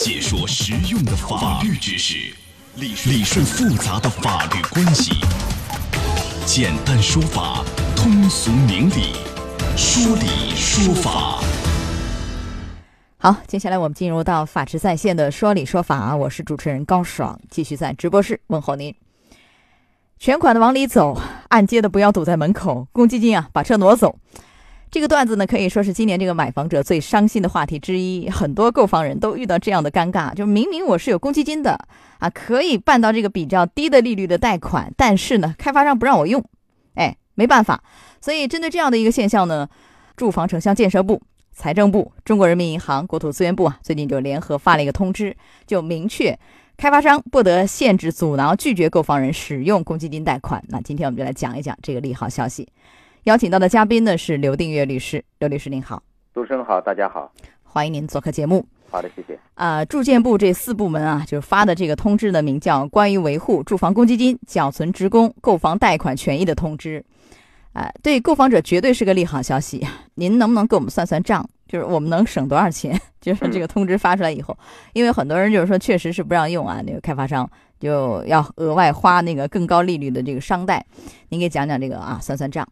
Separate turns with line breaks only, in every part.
解说实用的法律知识，理理顺复杂的法律关系，简单说法，通俗明理，说理说法。
好，接下来我们进入到法治在线的说理说法，我是主持人高爽，继续在直播室问候您。全款的往里走，按揭的不要堵在门口，公积金啊把车挪走。这个段子呢，可以说是今年这个买房者最伤心的话题之一。很多购房人都遇到这样的尴尬，就明明我是有公积金的啊，可以办到这个比较低的利率的贷款，但是呢，开发商不让我用，哎，没办法。所以针对这样的一个现象呢，住房城乡建设部、财政部、中国人民银行、国土资源部啊，最近就联合发了一个通知，就明确开发商不得限制、阻挠、拒绝购房人使用公积金贷款。那今天我们就来讲一讲这个利好消息。邀请到的嘉宾呢是刘定月律师，刘律师您好，
主持人好，大家好，
欢迎您做客节目。
好的，谢谢。
啊，住建部这四部门啊，就是发的这个通知呢，名叫《关于维护住房公积金缴存职工购房贷款权益的通知》。啊，对购房者绝对是个利好消息。您能不能给我们算算账？就是我们能省多少钱？就是这个通知发出来以后，因为很多人就是说，确实是不让用啊，那个开发商就要额外花那个更高利率的这个商贷。您给讲讲这个啊，算算账。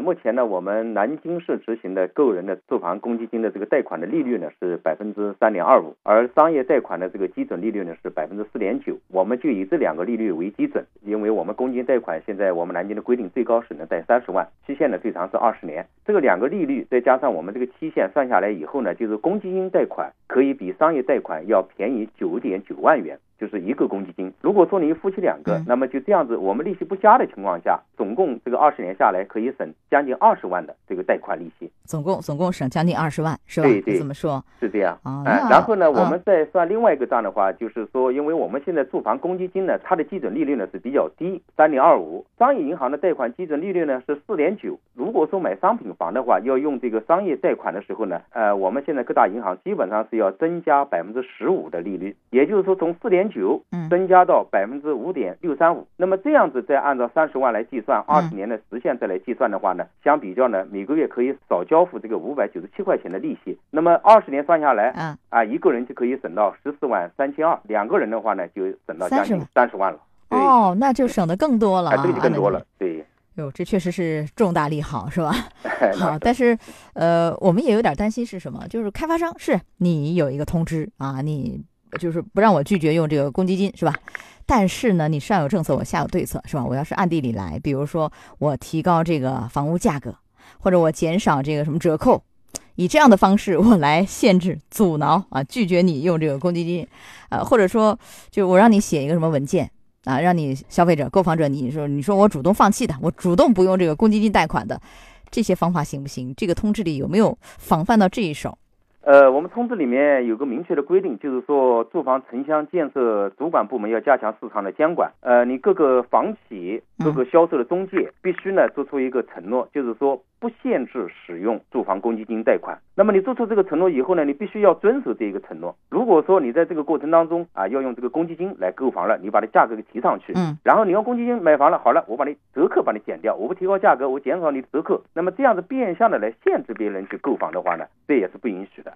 目前呢，我们南京市执行的个人的住房公积金的这个贷款的利率呢是百分之三点二五，而商业贷款的这个基准利率呢是百分之四点九。我们就以这两个利率为基准，因为我们公积金贷款现在我们南京的规定最高是能贷三十万，期限呢最长是二十年。这个两个利率再加上我们这个期限算下来以后呢，就是公积金贷款可以比商业贷款要便宜九点九万元。就是一个公积金，如果说你夫妻两个，那么就这样子，我们利息不加的情况下，总共这个二十年下来可以省将近二十万的这个贷款利息。
总共总共省将近二十万，是吧？
对对，
怎么说？
是这样啊。然后呢，我们再算另外一个账的话，就是说，因为我们现在住房公积金呢，它的基准利率呢是比较低，三点二五。商业银行的贷款基准利率呢是四点九。如果说买商品房的话，要用这个商业贷款的时候呢，呃，我们现在各大银行基本上是要增加百分之十五的利率，也就是说从四点九增加到百分之五点六三五。那么这样子再按照三十万来计算，二十年的时限再来计算的话呢，相比较呢，每个月可以少交。付这个五百九十七块钱的利息，那么二十年算下来，嗯啊，一个人就可以省到十四万三千二，两个人的话呢，就省到将近三十万了。
哦，那就省的更多了，
这个就更多了。对，
哟，这确实是重大利好，是吧？好，但是呃，我们也有点担心是什么？就是开发商是你有一个通知啊，你就是不让我拒绝用这个公积金，是吧？但是呢，你上有政策，我下有对策，是吧？我要是暗地里来，比如说我提高这个房屋价格。或者我减少这个什么折扣，以这样的方式我来限制、阻挠啊，拒绝你用这个公积金，啊，或者说就我让你写一个什么文件啊，让你消费者、购房者，你说你说我主动放弃的，我主动不用这个公积金贷款的，这些方法行不行？这个通知里有没有防范到这一手？
呃，我们通知里面有个明确的规定，就是说住房城乡建设主管部门要加强市场的监管。呃，你各个房企、各个销售的中介必须呢做出一个承诺，就是说不限制使用住房公积金贷款。那么你做出这个承诺以后呢，你必须要遵守这一个承诺。如果说你在这个过程当中啊要用这个公积金来购房了，你把它价格给提上去，嗯，然后你用公积金买房了，好了，我把你折扣把你减掉，我不提高价格，我减少你的折扣，那么这样子变相的来限制别人去购房的话呢，这也是不允许的。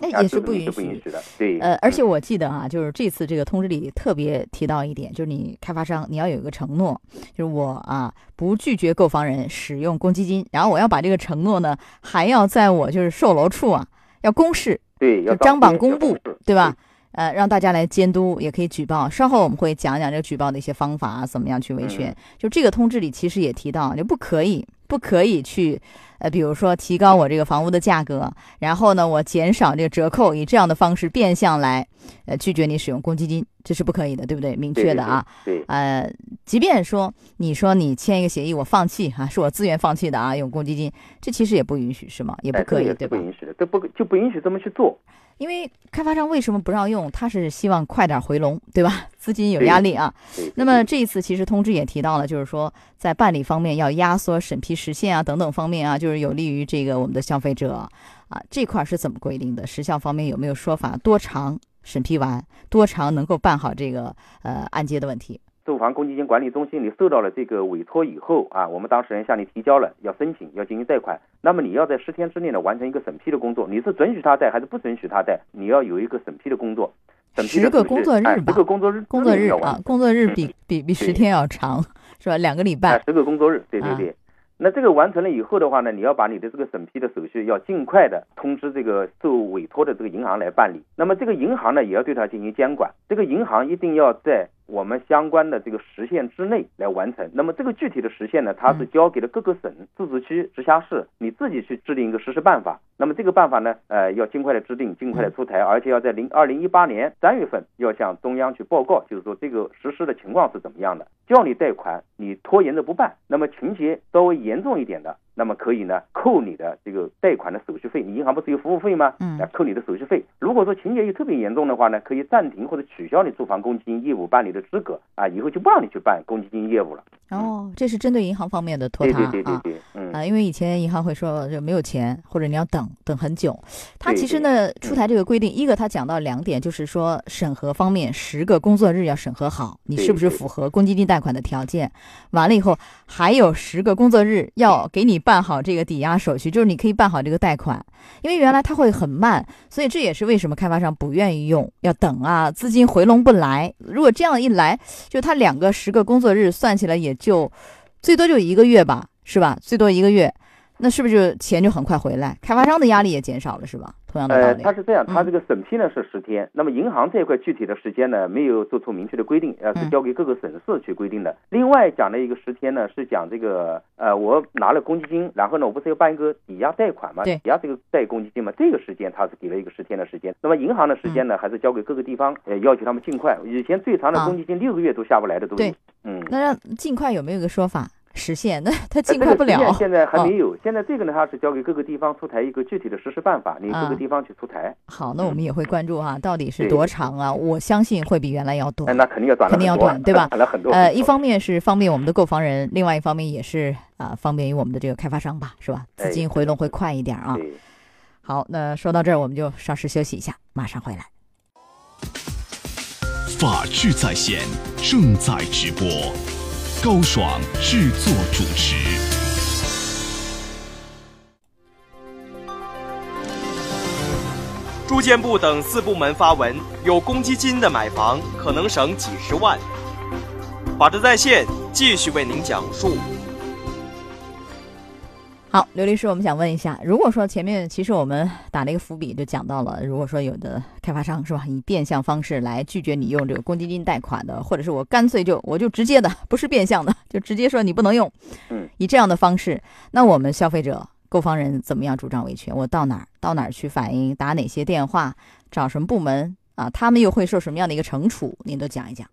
那也是
不允许的，对。
呃，而且我记得啊，就是这次这个通知里特别提到一点，就是你开发商你要有一个承诺，就是我啊不拒绝购房人使用公积金，然后我要把这个承诺呢还要在我就是售楼处啊要公示，
对，
要张榜公布，对吧？呃，让大家来监督，也可以举报。稍后我们会讲讲这个举报的一些方法啊，怎么样去维权。就这个通知里其实也提到，就不可以。不可以去，呃，比如说提高我这个房屋的价格，然后呢，我减少这个折扣，以这样的方式变相来，呃，拒绝你使用公积金，这是不可以的，对不对？明确的啊。
对。
呃，即便说你说你签一个协议，我放弃啊，是我自愿放弃的啊，用公积金，这其实也不允许，是吗？也不可以，对
吧？不允许的，都不就不允许这么去做。
因为开发商为什么不让用？他是希望快点回笼，对吧？资金有压力啊。那么这一次其实通知也提到了，就是说在办理方面要压缩审批时限啊，等等方面啊，就是有利于这个我们的消费者啊。这块是怎么规定的？时效方面有没有说法？多长审批完？多长能够办好这个呃按揭的问题？
住房公积金管理中心，你受到了这个委托以后啊，我们当事人向你提交了要申请要进行贷款，那么你要在十天之内呢完成一个审批的工作，你是准许他贷还是不准许他贷？你要有一个审批的工作。审批
十个工作日吧
十个工作日
工作日啊，工作日
嗯
比比比十天要长，是吧？两个礼
哎
拜，，
十个工作日，对对
啊
对。那这个完成了以后的话呢，你要把你的这个审批的手续要尽快的通知这个受委托的这个银行来办理。那么这个银行呢，也要对它进行监管。这个银行一定要在我们相关的这个时限之内来完成。那么这个具体的时限呢，它是交给了各个省、自治区、直辖市，你自己去制定一个实施办法。那么这个办法呢，呃，要尽快的制定，尽快的出台，而且要在零二零一八年三月份要向中央去报告，就是说这个实施的情况是怎么样的。叫你贷款，你拖延着不办，那么情节稍微严重一点的，那么可以呢扣你的这个贷款的手续费。你银行不是有服务费吗？
嗯
来扣你的手续费。如果说情节又特别严重的话呢，可以暂停或者取消你住房公积金业务办理的资格啊，以后就不让你去办公积金业务了。
哦，这是针对银行方面的拖
对
沓啊。
对对对对，嗯。
啊，因为以前银行会说就没有钱，或者你要等等很久。
他
其实
对
呢出台这个规定，一个他讲到两点，就是说审核方面十个工作日要审核好，你是不是
对对
符合公积金贷款的条件。完了以后还有十个工作日要给你办好这个抵押手续，就是你可以办好这个贷款。因为原来它会很慢，所以这也是为什么开发商不愿意用，要等啊，资金回笼不来。如果这样一来，就他两个十个工作日算起来也就最多就一个月吧，是吧？最多一个月，那是不是就钱就很快回来？开发商的压力也减少了，是吧？同样的道
呃，
理。
它是这样，它
嗯
这个审批呢是十天，那么银行这一块具体的时间呢没有做出明确的规定，呃，是
嗯
交给各个省市去规定的。另外讲的一个十天呢是讲这个呃，我拿了公积金，然后呢我不是要办一个抵押贷款嘛，抵押这个贷公积金嘛，这个时间它是给了一个十天的时间。那么银行的时间呢还是交给各个地方，呃，要求他们尽快。以前最长的
啊
公积金六个月都下不来的都嗯。
那让尽快有没有一个说法实现？那 它
呃
尽快不了
现在还
哦
没有，现在这个呢，它是交给各个地方出台一个具体的实施办法，你各
啊
个地方去出台。
好，那我们也会关注哈，到底是多长啊？我相信会比原来要多
哎，。那肯定要短
肯定要短对吧
短了很多。
呃，一方面是方便我们的购房人，另外一方面也是啊、方便于我们的这个开发商吧，是吧？资
哎
金回笼会快一点啊。
对。
好，那说到这儿，我们就稍事休息一下，马上回来。
法治在线正在直播，高爽制作主持。
住建部等四部门发文，有公积金的买房可能省几十万。法治在线继续为您讲述。
好，刘律师，我们想问一下，如果说前面其实我们打了一个伏笔，就讲到了，如果说有的开发商是吧，以变相方式来拒绝你用这个公积金贷款的，或者是我干脆就我就直接的，不是变相的，就直接说你不能用，
嗯，
以这样的方式，那我们消费者、购房人怎么样主张维权？我到哪儿到哪儿去反映？打哪些电话？找什么部门啊？他们又会受什么样的一个惩处？您都讲一讲。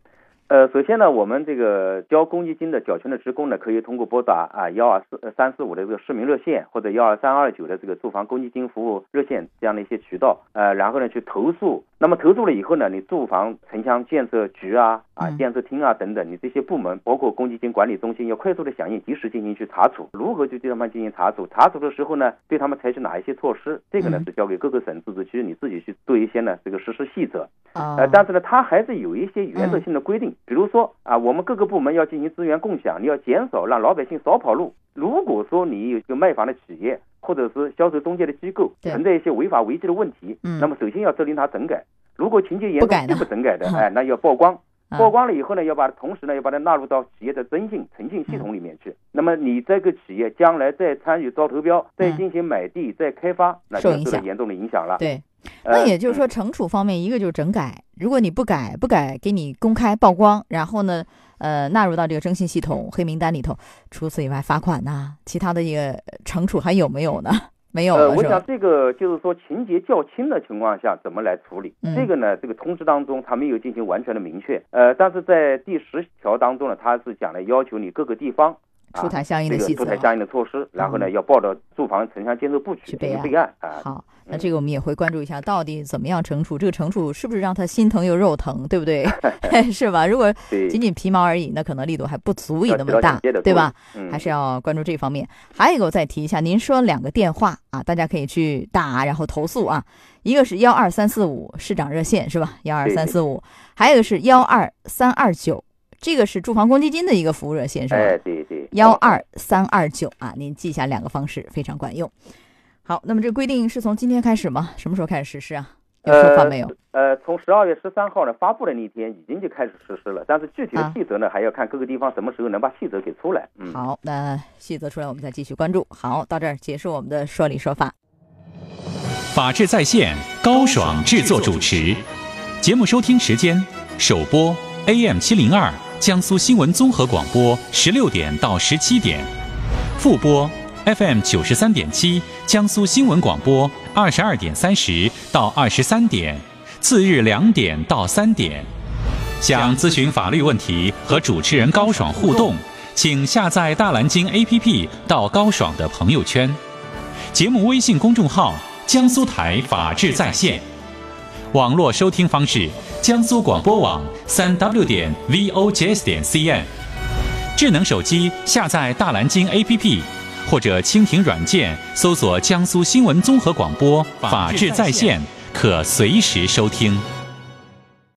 呃，首先呢，我们这个交公积金的缴权的职工呢，可以通过拨打啊幺二四三四五的这个市民热线或者幺二三二九的这个住房公积金服务热线这样的一些渠道，呃，然后呢去投诉。那么投诉了以后呢，你住房城乡建设局啊啊
嗯
建设厅啊等等，你这些部门包括公积金管理中心要快速的响应，及时进行去查处。如何去对他们进行查处？查处的时候呢，对他们采取哪一些措施？这个呢
嗯
是交给各个省自治区你自己去做一些呢这个实施细则。
啊、
呃，但是呢，它还是有一些原则性的规定，比如说啊，我们各个部门要进行资源共享，你要减少让老百姓少跑路。如果说你有一个卖房的企业或者是销售中介的机构存在一些违法违纪的问题，
嗯
那么首先要责令他整改。如果情节严重拒不整改的，
嗯
哎，那要曝光。
啊
曝光了以后呢，要把同时呢要把它纳入到企业的征信、诚信系统里面去。那么你这个企业将来再参与招投标、再进行买地、再开发，那就
受
到严重的影响了。
对，
呃
那也就是说，惩处方面，一个就是整改，如果你不改，不改给你公开曝光，然后呢，呃，纳入到这个征信系统黑名单里头。除此以外，罚款呐、其他的一个惩处还有没有呢？没有？
我想这个就是说情节较轻的情况下怎么来处理？
嗯
这个呢，这个通知当中它没有进行完全的明确。呃，但是在第十条当中呢，它是讲了要求你各个地方。啊
出台相应的
这
细则
个出台相应的措施，然后呢，
嗯
要报到住房城乡建设部去
去备案
备案啊。
好，那这个我们也会关注一下，到底怎么样惩处？这个惩处是不是让他心疼又肉疼，对不对？是吧？如果，仅仅皮毛而已，那可能力度还不足以那么大对吧？
嗯，
还是要关注这方面。还有一个，我再提一下，您说两个电话啊，大家可以去打，然后投诉啊。一个是幺二三四五市长热线是吧？幺二三四五，还有一个是幺二三二九，这个是住房公积金的一个服务热线是吧？
哎，对对，
幺二三二九啊，您记下两个方式非常管用。好，那么这规定是从今天开始吗？什么时候开始实施啊？有说法没有？
呃，从十二月十三号呢发布的那一天，已经就开始实施了。但是具体的细则呢，还要看各个地方什么时候能把细则给出来。
嗯，好，那细则出来，我们再继续关注。好，到这儿结束我们的说理说法。
法治在线，高爽制作主持。节目收听时间：首播 AM 七零二，江苏新闻综合广播十六点到十七点；复播 FM 九十三点七，江苏新闻广播二十二点三十到二十三点。次日两点到三点，想咨询法律问题和主持人高爽互动，请下载大蓝鲸 APP 到高爽的朋友圈。节目微信公众号：江苏台法治在线。网络收听方式：江苏广播网三 W 点 VOJS 点 CN。智能手机下载大蓝鲸 APP，或者蜻蜓软件搜索江苏新闻综合广播法治在线。可随时收听。